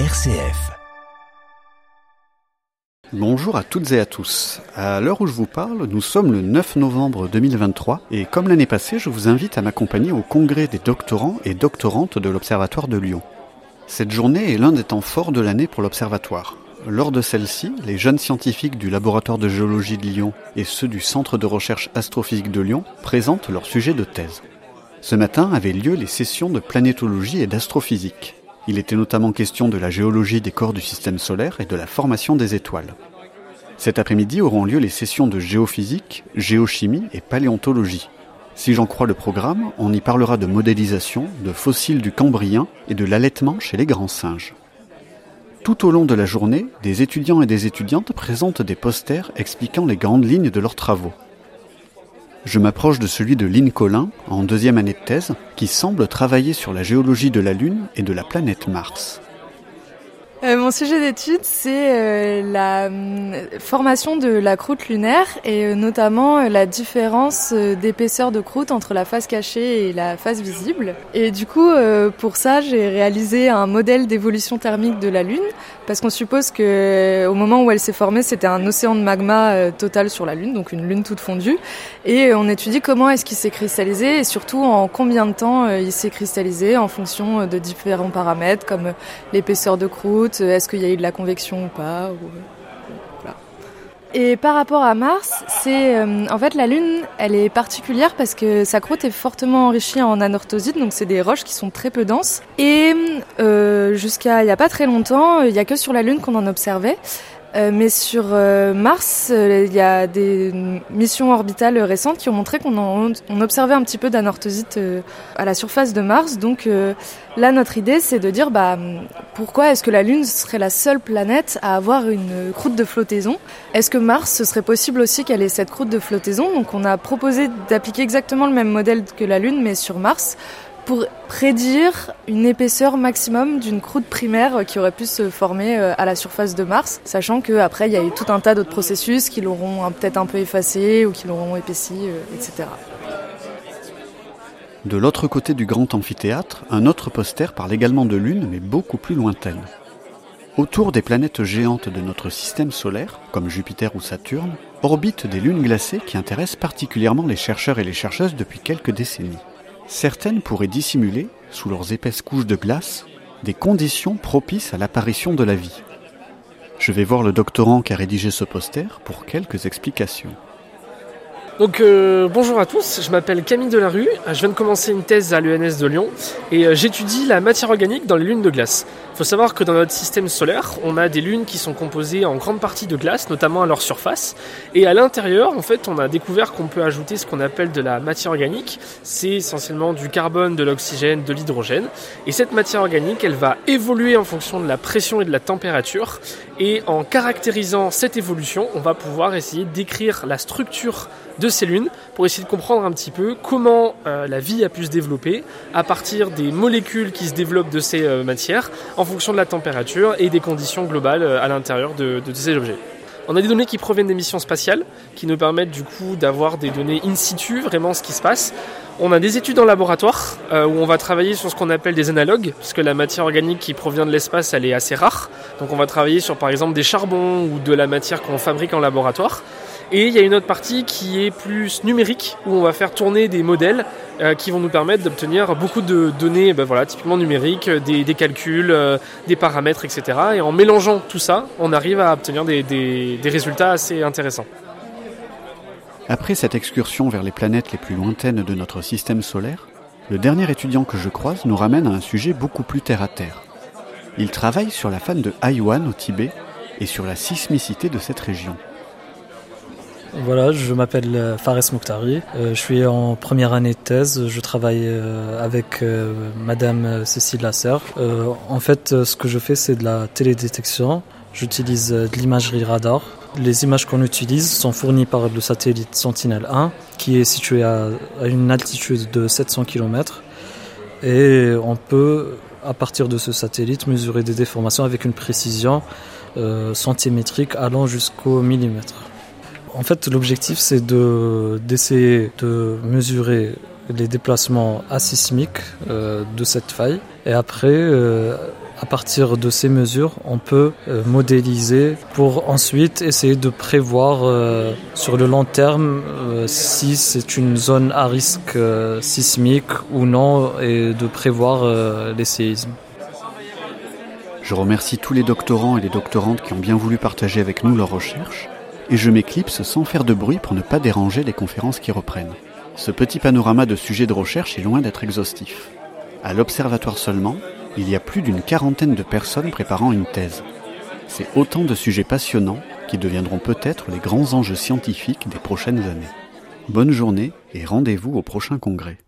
RCF. Bonjour à toutes et à tous. À l'heure où je vous parle, nous sommes le 9 novembre 2023 et comme l'année passée, je vous invite à m'accompagner au congrès des doctorants et doctorantes de l'Observatoire de Lyon. Cette journée est l'un des temps forts de l'année pour l'Observatoire. Lors de celle-ci, les jeunes scientifiques du laboratoire de géologie de Lyon et ceux du Centre de recherche astrophysique de Lyon présentent leur sujet de thèse. Ce matin avaient lieu les sessions de planétologie et d'astrophysique. Il était notamment question de la géologie des corps du système solaire et de la formation des étoiles. Cet après-midi auront lieu les sessions de géophysique, géochimie et paléontologie. Si j'en crois le programme, on y parlera de modélisation, de fossiles du Cambrien et de l'allaitement chez les grands singes. Tout au long de la journée, des étudiants et des étudiantes présentent des posters expliquant les grandes lignes de leurs travaux. Je m'approche de celui de Lynn Collin, en deuxième année de thèse, qui semble travailler sur la géologie de la Lune et de la planète Mars. Euh, mon sujet d'étude, c'est euh, la euh, formation de la croûte lunaire et notamment la différence d'épaisseur de croûte entre la face cachée et la face visible. Et du coup, pour ça, j'ai réalisé un modèle d'évolution thermique de la Lune parce qu'on suppose que au moment où elle s'est formée, c'était un océan de magma total sur la Lune, donc une Lune toute fondue. Et on étudie comment est-ce qu'il s'est cristallisé et surtout en combien de temps il s'est cristallisé en fonction de différents paramètres comme l'épaisseur de croûte euh, est-ce qu'il y a eu de la convection ou pas Et par rapport à Mars, c'est euh, en fait la Lune, elle est particulière parce que sa croûte est fortement enrichie en anorthosite, donc c'est des roches qui sont très peu denses. Et euh, jusqu'à il n'y a pas très longtemps, il n'y a que sur la Lune qu'on en observait. Euh, mais sur euh, Mars, euh, il y a des missions orbitales récentes qui ont montré qu'on on observait un petit peu d'anorthosite à la surface de Mars. Donc là, notre idée, c'est de dire bah, pourquoi est-ce que la Lune serait la seule planète à avoir une croûte de flottaison? Est-ce que Mars, ce serait possible aussi qu'elle ait cette croûte de flottaison? Donc on a proposé d'appliquer exactement le même modèle que la Lune, mais sur Mars pour prédire une épaisseur maximum d'une croûte primaire qui aurait pu se former euh, à la surface de Mars, sachant qu'après il y a eu tout un tas d'autres processus qui l'auront peut-être un peu effacé ou qui l'auront épaissi, euh, etc. De l'autre côté du grand amphithéâtre, un autre poster parle également de Lune, mais beaucoup plus lointaine. Autour des planètes géantes de notre système solaire, comme Jupiter ou Saturne, orbitent des lunes glacées qui intéressent particulièrement les chercheurs et les chercheuses depuis quelques décennies. Certaines pourraient dissimuler, sous leurs épaisses couches de glace, des conditions propices à l'apparition de la vie. Je vais voir le doctorant qui a rédigé ce poster pour quelques explications. Donc euh, bonjour à tous, je m'appelle Camille Delarue, je viens de commencer une thèse à l'ENS de Lyon et euh, j'étudie la matière organique dans les lunes de glace. Il faut savoir que dans notre système solaire, on a des lunes qui sont composées en grande partie de glace, notamment à leur surface, et à l'intérieur, en fait, on a découvert qu'on peut ajouter ce qu'on appelle de la matière organique. C'est essentiellement du carbone, de l'oxygène, de l'hydrogène, et cette matière organique, elle va évoluer en fonction de la pression et de la température, et en caractérisant cette évolution, on va pouvoir essayer d'écrire la structure de ces lunes pour essayer de comprendre un petit peu comment euh, la vie a pu se développer à partir des molécules qui se développent de ces euh, matières en fonction de la température et des conditions globales euh, à l'intérieur de, de ces objets. On a des données qui proviennent des missions spatiales, qui nous permettent du coup d'avoir des données in situ, vraiment ce qui se passe. On a des études en laboratoire où on va travailler sur ce qu'on appelle des analogues, puisque la matière organique qui provient de l'espace, elle est assez rare. Donc on va travailler sur par exemple des charbons ou de la matière qu'on fabrique en laboratoire. Et il y a une autre partie qui est plus numérique, où on va faire tourner des modèles euh, qui vont nous permettre d'obtenir beaucoup de données, ben voilà, typiquement numériques, des, calculs, euh, des paramètres, etc. Et en mélangeant tout ça, on arrive à obtenir des résultats assez intéressants. Après cette excursion vers les planètes les plus lointaines de notre système solaire, le dernier étudiant que je croise nous ramène à un sujet beaucoup plus terre à terre. Il travaille sur la fan de Haïwan au Tibet et sur la sismicité de cette région. Voilà, je m'appelle euh, Fares Mokhtari. Euh, je suis en première année de thèse. Je travaille euh, avec Madame Cécile Lasser. En fait, ce que je fais, c'est de la télédétection. J'utilise de l'imagerie radar. Les images qu'on utilise sont fournies par le satellite Sentinel-1, qui est situé à une altitude de 700 km. Et on peut, à partir de ce satellite, mesurer des déformations avec une précision centimétrique allant jusqu'au millimètre. En fait, l'objectif, c'est de, d'essayer de mesurer les déplacements asismiques de cette faille. Et après, à partir de ces mesures, on peut modéliser pour ensuite essayer de prévoir sur le long terme si c'est une zone à risque sismique ou non et de prévoir les séismes. Je remercie tous les doctorants et les doctorantes qui ont bien voulu partager avec nous leurs recherches, et je m'éclipse sans faire de bruit pour ne pas déranger les conférences qui reprennent. Ce petit panorama de sujets de recherche est loin d'être exhaustif. À l'Observatoire seulement, il y a plus d'une quarantaine de personnes préparant une thèse. C'est autant de sujets passionnants qui deviendront peut-être les grands enjeux scientifiques des prochaines années. Bonne journée et rendez-vous au prochain congrès.